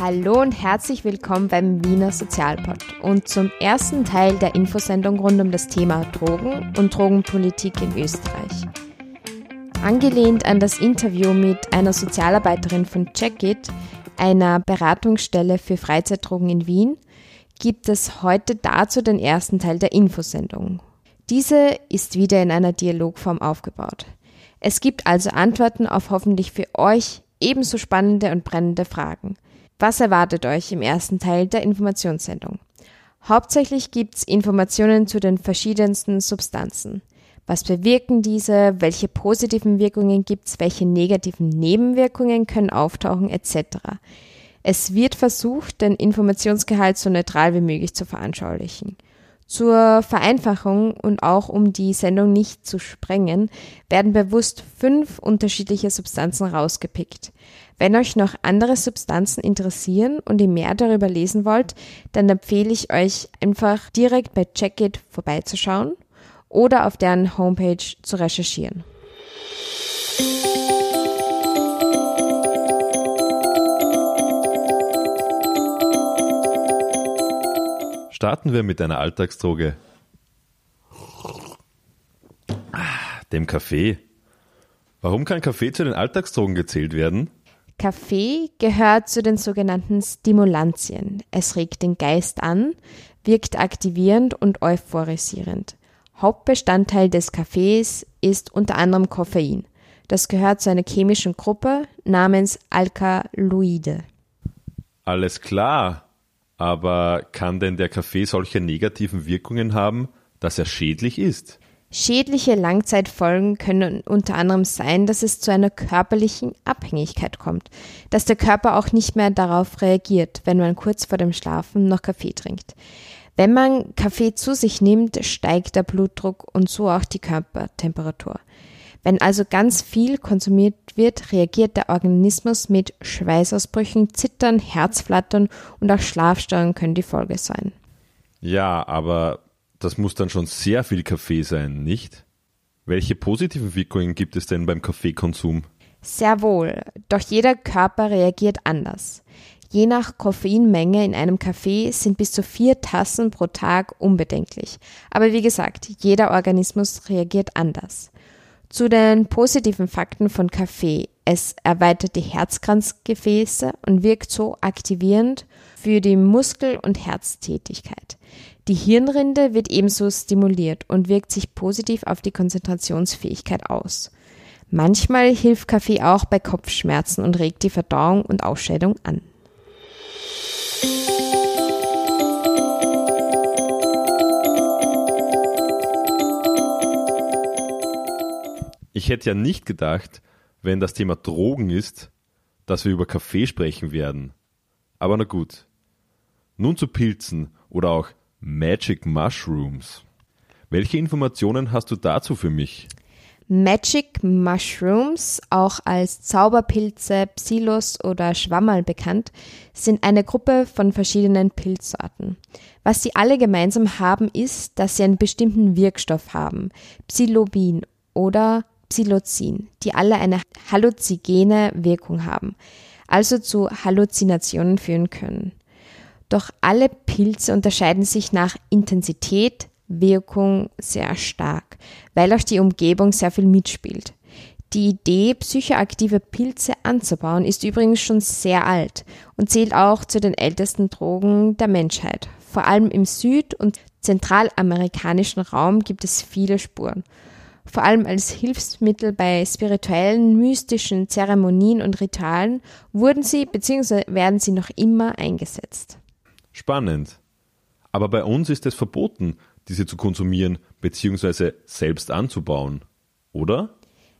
Hallo und herzlich willkommen beim Wiener Sozialpod und zum ersten Teil der Infosendung rund um das Thema Drogen und Drogenpolitik in Österreich. Angelehnt an das Interview mit einer Sozialarbeiterin von Checkit, einer Beratungsstelle für Freizeitdrogen in Wien, gibt es heute dazu den ersten Teil der Infosendung. Diese ist wieder in einer Dialogform aufgebaut. Es gibt also Antworten auf hoffentlich für euch ebenso spannende und brennende Fragen – was erwartet euch im ersten Teil der Informationssendung? Hauptsächlich gibt's Informationen zu den verschiedensten Substanzen. Was bewirken diese? Welche positiven Wirkungen gibt's? Welche negativen Nebenwirkungen können auftauchen? Etc. Es wird versucht, den Informationsgehalt so neutral wie möglich zu veranschaulichen. Zur Vereinfachung und auch um die Sendung nicht zu sprengen, werden bewusst fünf unterschiedliche Substanzen rausgepickt. Wenn euch noch andere Substanzen interessieren und ihr mehr darüber lesen wollt, dann empfehle ich euch einfach direkt bei Checkit vorbeizuschauen oder auf deren Homepage zu recherchieren. Starten wir mit einer Alltagsdroge. Ah, dem Kaffee. Warum kann Kaffee zu den Alltagsdrogen gezählt werden? Kaffee gehört zu den sogenannten Stimulantien. Es regt den Geist an, wirkt aktivierend und euphorisierend. Hauptbestandteil des Kaffees ist unter anderem Koffein. Das gehört zu einer chemischen Gruppe namens Alkaloide. Alles klar. Aber kann denn der Kaffee solche negativen Wirkungen haben, dass er schädlich ist? Schädliche Langzeitfolgen können unter anderem sein, dass es zu einer körperlichen Abhängigkeit kommt, dass der Körper auch nicht mehr darauf reagiert, wenn man kurz vor dem Schlafen noch Kaffee trinkt. Wenn man Kaffee zu sich nimmt, steigt der Blutdruck und so auch die Körpertemperatur. Wenn also ganz viel konsumiert wird, reagiert der Organismus mit Schweißausbrüchen, Zittern, Herzflattern und auch Schlafstörungen können die Folge sein. Ja, aber das muss dann schon sehr viel Kaffee sein, nicht? Welche positiven Wirkungen gibt es denn beim Kaffeekonsum? Sehr wohl, doch jeder Körper reagiert anders. Je nach Koffeinmenge in einem Kaffee sind bis zu vier Tassen pro Tag unbedenklich. Aber wie gesagt, jeder Organismus reagiert anders. Zu den positiven Fakten von Kaffee. Es erweitert die Herzkranzgefäße und wirkt so aktivierend für die Muskel- und Herztätigkeit. Die Hirnrinde wird ebenso stimuliert und wirkt sich positiv auf die Konzentrationsfähigkeit aus. Manchmal hilft Kaffee auch bei Kopfschmerzen und regt die Verdauung und Ausscheidung an. Ich hätte ja nicht gedacht, wenn das Thema Drogen ist, dass wir über Kaffee sprechen werden. Aber na gut. Nun zu Pilzen oder auch Magic Mushrooms. Welche Informationen hast du dazu für mich? Magic Mushrooms, auch als Zauberpilze, Psilos oder Schwammerl bekannt, sind eine Gruppe von verschiedenen Pilzsorten. Was sie alle gemeinsam haben, ist, dass sie einen bestimmten Wirkstoff haben, Psilobin oder Psilocin, die alle eine halluzigene Wirkung haben, also zu Halluzinationen führen können. Doch alle Pilze unterscheiden sich nach Intensität, Wirkung sehr stark, weil auch die Umgebung sehr viel mitspielt. Die Idee, psychoaktive Pilze anzubauen, ist übrigens schon sehr alt und zählt auch zu den ältesten Drogen der Menschheit. Vor allem im süd- und zentralamerikanischen Raum gibt es viele Spuren vor allem als Hilfsmittel bei spirituellen, mystischen Zeremonien und Ritualen wurden sie bzw. werden sie noch immer eingesetzt. Spannend. Aber bei uns ist es verboten, diese zu konsumieren bzw. selbst anzubauen, oder?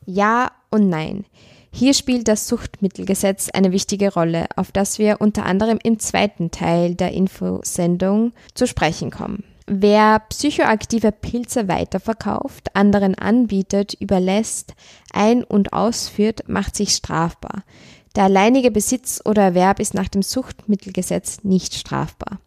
Ja und nein. Hier spielt das Suchtmittelgesetz eine wichtige Rolle, auf das wir unter anderem im zweiten Teil der Infosendung zu sprechen kommen. Wer psychoaktive Pilze weiterverkauft, anderen anbietet, überlässt, ein- und ausführt, macht sich strafbar. Der alleinige Besitz oder Erwerb ist nach dem Suchtmittelgesetz nicht strafbar.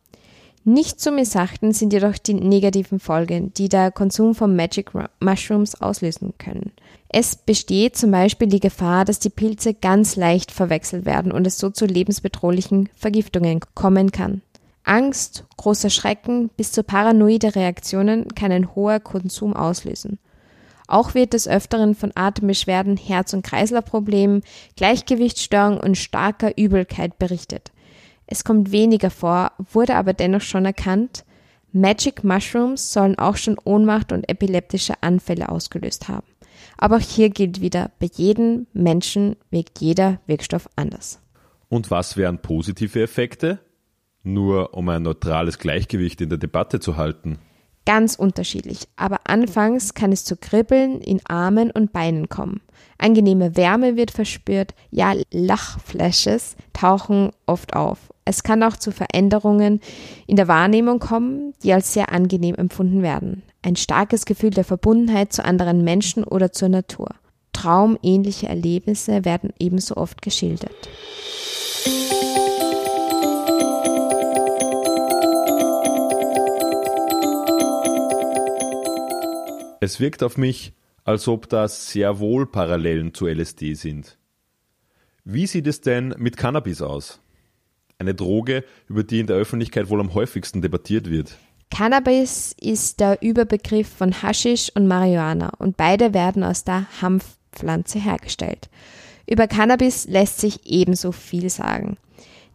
Nicht zu missachten sind jedoch die negativen Folgen, die der Konsum von Magic Mushrooms auslösen können. Es besteht zum Beispiel die Gefahr, dass die Pilze ganz leicht verwechselt werden und es so zu lebensbedrohlichen Vergiftungen kommen kann. Angst, großer Schrecken bis zu paranoide Reaktionen kann ein hoher Konsum auslösen. Auch wird des Öfteren von Atembeschwerden, Herz- und Kreislaufproblemen, Gleichgewichtsstörungen und starker Übelkeit berichtet. Es kommt weniger vor, wurde aber dennoch schon erkannt. Magic Mushrooms sollen auch schon Ohnmacht und epileptische Anfälle ausgelöst haben. Aber auch hier gilt wieder, bei jedem Menschen wirkt jeder Wirkstoff anders. Und was wären positive Effekte? Nur um ein neutrales Gleichgewicht in der Debatte zu halten. Ganz unterschiedlich, aber anfangs kann es zu Kribbeln in Armen und Beinen kommen. Angenehme Wärme wird verspürt, ja, Lachflashes tauchen oft auf. Es kann auch zu Veränderungen in der Wahrnehmung kommen, die als sehr angenehm empfunden werden. Ein starkes Gefühl der Verbundenheit zu anderen Menschen oder zur Natur. Traumähnliche Erlebnisse werden ebenso oft geschildert. Es wirkt auf mich, als ob das sehr wohl Parallelen zu LSD sind. Wie sieht es denn mit Cannabis aus? Eine Droge, über die in der Öffentlichkeit wohl am häufigsten debattiert wird. Cannabis ist der Überbegriff von Haschisch und Marihuana und beide werden aus der Hanfpflanze hergestellt. Über Cannabis lässt sich ebenso viel sagen.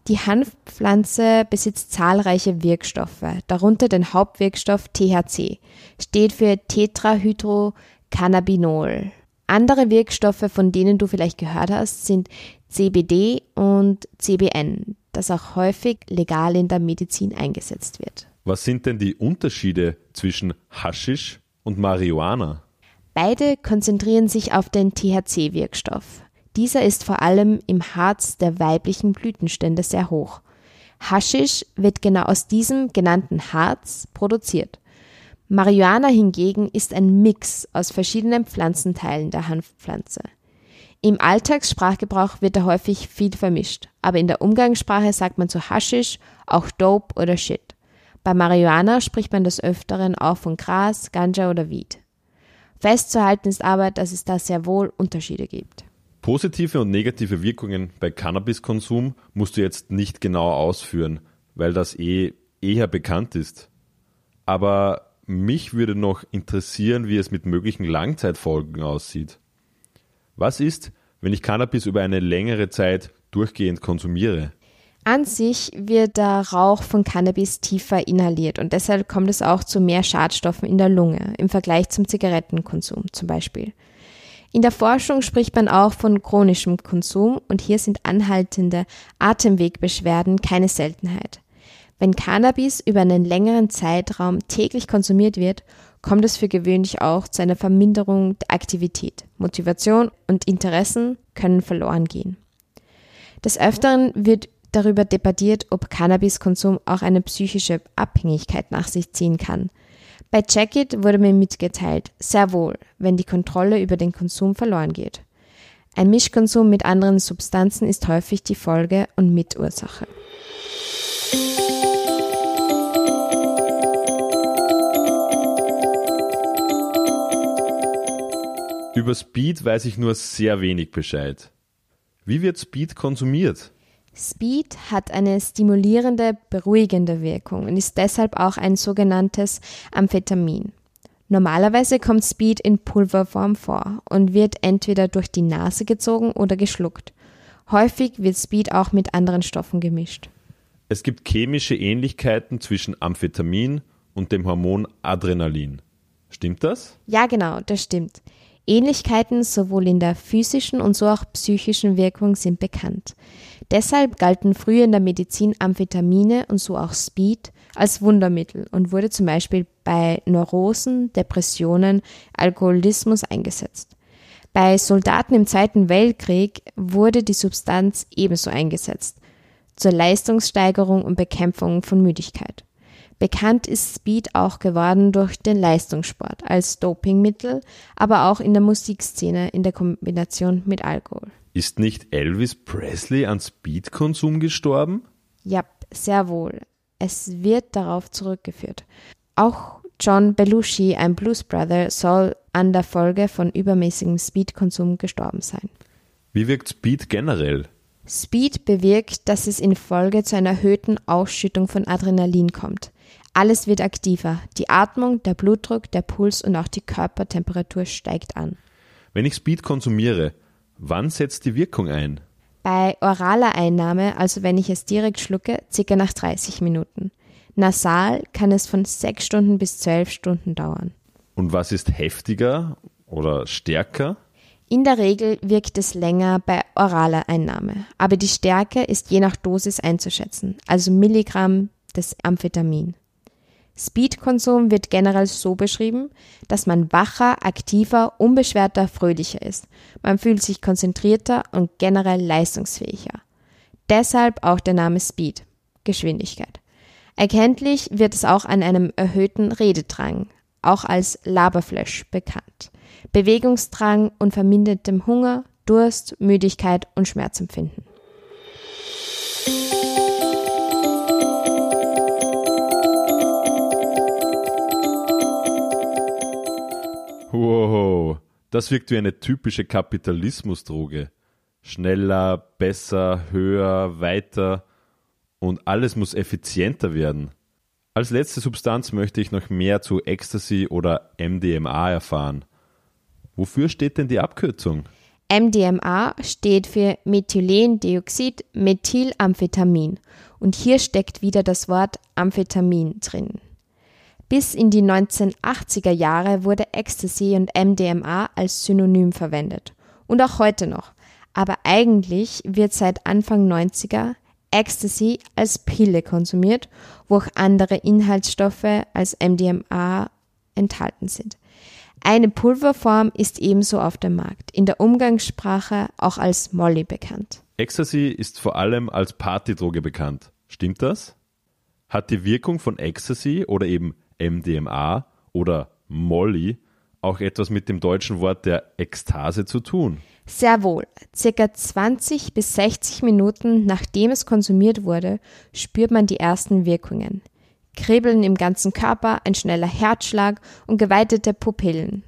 Die Hanfpflanze besitzt zahlreiche Wirkstoffe, darunter den Hauptwirkstoff THC, steht für Tetrahydrocannabinol. Andere Wirkstoffe, von denen du vielleicht gehört hast, sind CBD und CBN, das auch häufig legal in der Medizin eingesetzt wird. Was sind denn die Unterschiede zwischen Haschisch und Marihuana? Beide konzentrieren sich auf den THC-Wirkstoff. Dieser ist vor allem im Harz der weiblichen Blütenstände sehr hoch. Haschisch wird genau aus diesem genannten Harz produziert. Marihuana hingegen ist ein Mix aus verschiedenen Pflanzenteilen der Hanfpflanze. Im Alltagssprachgebrauch wird da häufig viel vermischt, aber in der Umgangssprache sagt man zu Haschisch auch Dope oder Shit. Bei Marihuana spricht man des Öfteren auch von Gras, Ganja oder Weed. Festzuhalten ist aber, dass es da sehr wohl Unterschiede gibt. Positive und negative Wirkungen bei Cannabiskonsum musst du jetzt nicht genau ausführen, weil das eh eher bekannt ist. Aber mich würde noch interessieren, wie es mit möglichen Langzeitfolgen aussieht. Was ist, wenn ich Cannabis über eine längere Zeit durchgehend konsumiere? An sich wird der Rauch von Cannabis tiefer inhaliert und deshalb kommt es auch zu mehr Schadstoffen in der Lunge im Vergleich zum Zigarettenkonsum zum Beispiel. In der Forschung spricht man auch von chronischem Konsum und hier sind anhaltende Atemwegbeschwerden keine Seltenheit. Wenn Cannabis über einen längeren Zeitraum täglich konsumiert wird, kommt es für gewöhnlich auch zu einer Verminderung der Aktivität. Motivation und Interessen können verloren gehen. Des Öfteren wird darüber debattiert, ob Cannabiskonsum auch eine psychische Abhängigkeit nach sich ziehen kann – bei Jacket wurde mir mitgeteilt, sehr wohl, wenn die Kontrolle über den Konsum verloren geht. Ein Mischkonsum mit anderen Substanzen ist häufig die Folge und Mitursache. Über Speed weiß ich nur sehr wenig Bescheid. Wie wird Speed konsumiert? Speed hat eine stimulierende, beruhigende Wirkung und ist deshalb auch ein sogenanntes Amphetamin. Normalerweise kommt Speed in Pulverform vor und wird entweder durch die Nase gezogen oder geschluckt. Häufig wird Speed auch mit anderen Stoffen gemischt. Es gibt chemische Ähnlichkeiten zwischen Amphetamin und dem Hormon Adrenalin. Stimmt das? Ja, genau, das stimmt. Ähnlichkeiten sowohl in der physischen und so auch psychischen Wirkung sind bekannt. Deshalb galten früher in der Medizin Amphetamine und so auch Speed als Wundermittel und wurde zum Beispiel bei Neurosen, Depressionen, Alkoholismus eingesetzt. Bei Soldaten im Zweiten Weltkrieg wurde die Substanz ebenso eingesetzt, zur Leistungssteigerung und Bekämpfung von Müdigkeit. Bekannt ist Speed auch geworden durch den Leistungssport als Dopingmittel, aber auch in der Musikszene in der Kombination mit Alkohol. Ist nicht Elvis Presley an Speedkonsum gestorben? Ja, sehr wohl. es wird darauf zurückgeführt. Auch John Belushi, ein Blues Brother, soll an der Folge von übermäßigem Speedkonsum gestorben sein. Wie wirkt Speed generell? Speed bewirkt, dass es in Folge zu einer erhöhten Ausschüttung von Adrenalin kommt. Alles wird aktiver. Die Atmung, der Blutdruck, der Puls und auch die Körpertemperatur steigt an. Wenn ich Speed konsumiere, wann setzt die Wirkung ein? Bei oraler Einnahme, also wenn ich es direkt schlucke, circa nach 30 Minuten. Nasal kann es von 6 Stunden bis 12 Stunden dauern. Und was ist heftiger oder stärker? In der Regel wirkt es länger bei oraler Einnahme, aber die Stärke ist je nach Dosis einzuschätzen, also Milligramm des Amphetamin. Speedkonsum wird generell so beschrieben, dass man wacher, aktiver, unbeschwerter, fröhlicher ist. Man fühlt sich konzentrierter und generell leistungsfähiger. Deshalb auch der Name Speed, Geschwindigkeit. Erkenntlich wird es auch an einem erhöhten Rededrang, auch als Laberflash bekannt, Bewegungsdrang und vermindertem Hunger, Durst, Müdigkeit und Schmerzempfinden. Wow, das wirkt wie eine typische Kapitalismusdroge. Schneller, besser, höher, weiter und alles muss effizienter werden. Als letzte Substanz möchte ich noch mehr zu Ecstasy oder MDMA erfahren. Wofür steht denn die Abkürzung? MDMA steht für Methylendioxid Methylamphetamin und hier steckt wieder das Wort Amphetamin drin. Bis in die 1980er Jahre wurde Ecstasy und MDMA als Synonym verwendet und auch heute noch. Aber eigentlich wird seit Anfang 90er Ecstasy als Pille konsumiert, wo auch andere Inhaltsstoffe als MDMA enthalten sind. Eine Pulverform ist ebenso auf dem Markt, in der Umgangssprache auch als Molly bekannt. Ecstasy ist vor allem als Partydroge bekannt. Stimmt das? Hat die Wirkung von Ecstasy oder eben MDMA oder Molly auch etwas mit dem deutschen Wort der Ekstase zu tun? Sehr wohl. Circa 20 bis 60 Minuten nachdem es konsumiert wurde, spürt man die ersten Wirkungen. Kribbeln im ganzen Körper, ein schneller Herzschlag und geweitete Pupillen.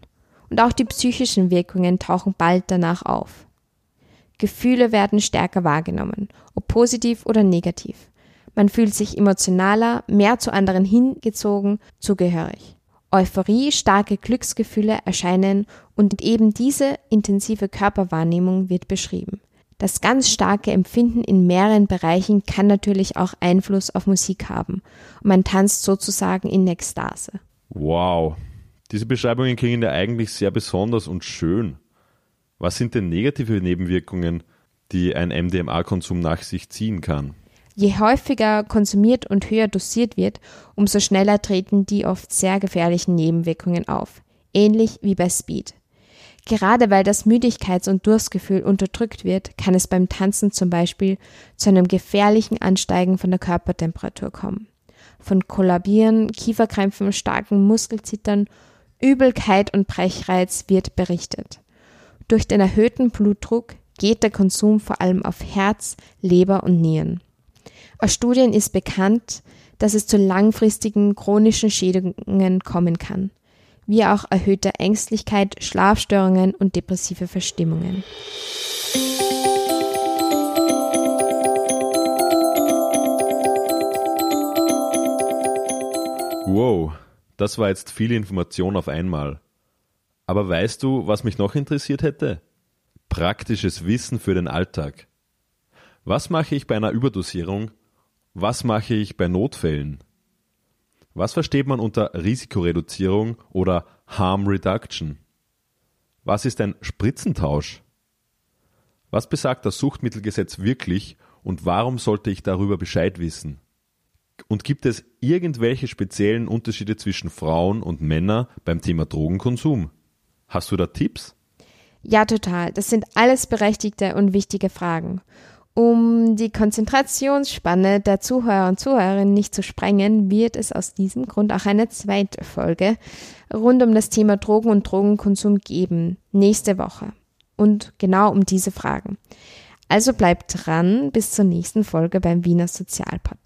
Und auch die psychischen Wirkungen tauchen bald danach auf. Gefühle werden stärker wahrgenommen, ob positiv oder negativ. Man fühlt sich emotionaler, mehr zu anderen hingezogen, zugehörig. Euphorie, starke Glücksgefühle erscheinen und eben diese intensive Körperwahrnehmung wird beschrieben. Das ganz starke Empfinden in mehreren Bereichen kann natürlich auch Einfluss auf Musik haben. Und man tanzt sozusagen in Ekstase. Wow. Diese Beschreibungen klingen ja eigentlich sehr besonders und schön. Was sind denn negative Nebenwirkungen, die ein MDMA-Konsum nach sich ziehen kann? Je häufiger konsumiert und höher dosiert wird, umso schneller treten die oft sehr gefährlichen Nebenwirkungen auf, ähnlich wie bei Speed. Gerade weil das Müdigkeits- und Durstgefühl unterdrückt wird, kann es beim Tanzen zum Beispiel zu einem gefährlichen Ansteigen von der Körpertemperatur kommen. Von Kollabieren, Kieferkrämpfen, starken Muskelzittern, Übelkeit und Brechreiz wird berichtet. Durch den erhöhten Blutdruck geht der Konsum vor allem auf Herz, Leber und Nieren. Aus Studien ist bekannt, dass es zu langfristigen chronischen Schädigungen kommen kann, wie auch erhöhter Ängstlichkeit, Schlafstörungen und depressive Verstimmungen. Wow, das war jetzt viel Information auf einmal. Aber weißt du, was mich noch interessiert hätte? Praktisches Wissen für den Alltag. Was mache ich bei einer Überdosierung, was mache ich bei Notfällen? Was versteht man unter Risikoreduzierung oder Harm Reduction? Was ist ein Spritzentausch? Was besagt das Suchtmittelgesetz wirklich und warum sollte ich darüber Bescheid wissen? Und gibt es irgendwelche speziellen Unterschiede zwischen Frauen und Männern beim Thema Drogenkonsum? Hast du da Tipps? Ja, total. Das sind alles berechtigte und wichtige Fragen. Um die Konzentrationsspanne der Zuhörer und Zuhörerinnen nicht zu sprengen, wird es aus diesem Grund auch eine zweite Folge rund um das Thema Drogen und Drogenkonsum geben, nächste Woche. Und genau um diese Fragen. Also bleibt dran bis zur nächsten Folge beim Wiener Sozialpod.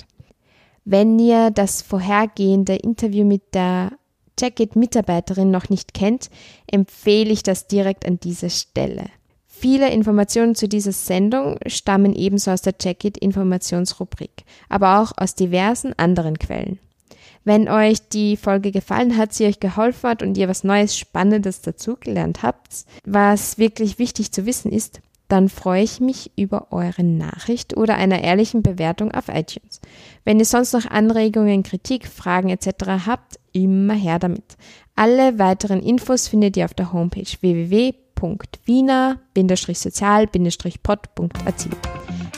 Wenn ihr das vorhergehende Interview mit der Checkit-Mitarbeiterin noch nicht kennt, empfehle ich das direkt an dieser Stelle. Viele Informationen zu dieser Sendung stammen ebenso aus der Checkit-Informationsrubrik, aber auch aus diversen anderen Quellen. Wenn euch die Folge gefallen hat, sie euch geholfen hat und ihr was Neues, Spannendes dazugelernt habt, was wirklich wichtig zu wissen ist, dann freue ich mich über eure Nachricht oder einer ehrlichen Bewertung auf iTunes. Wenn ihr sonst noch Anregungen, Kritik, Fragen etc. habt, immer her damit. Alle weiteren Infos findet ihr auf der Homepage www.wiener-sozial-pod.at.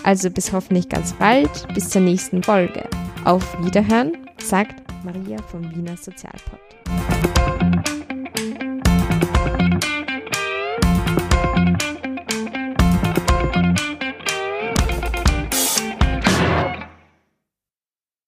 Also bis hoffentlich ganz bald, bis zur nächsten Folge. Auf Wiederhören, sagt Maria vom Wiener Sozialpod.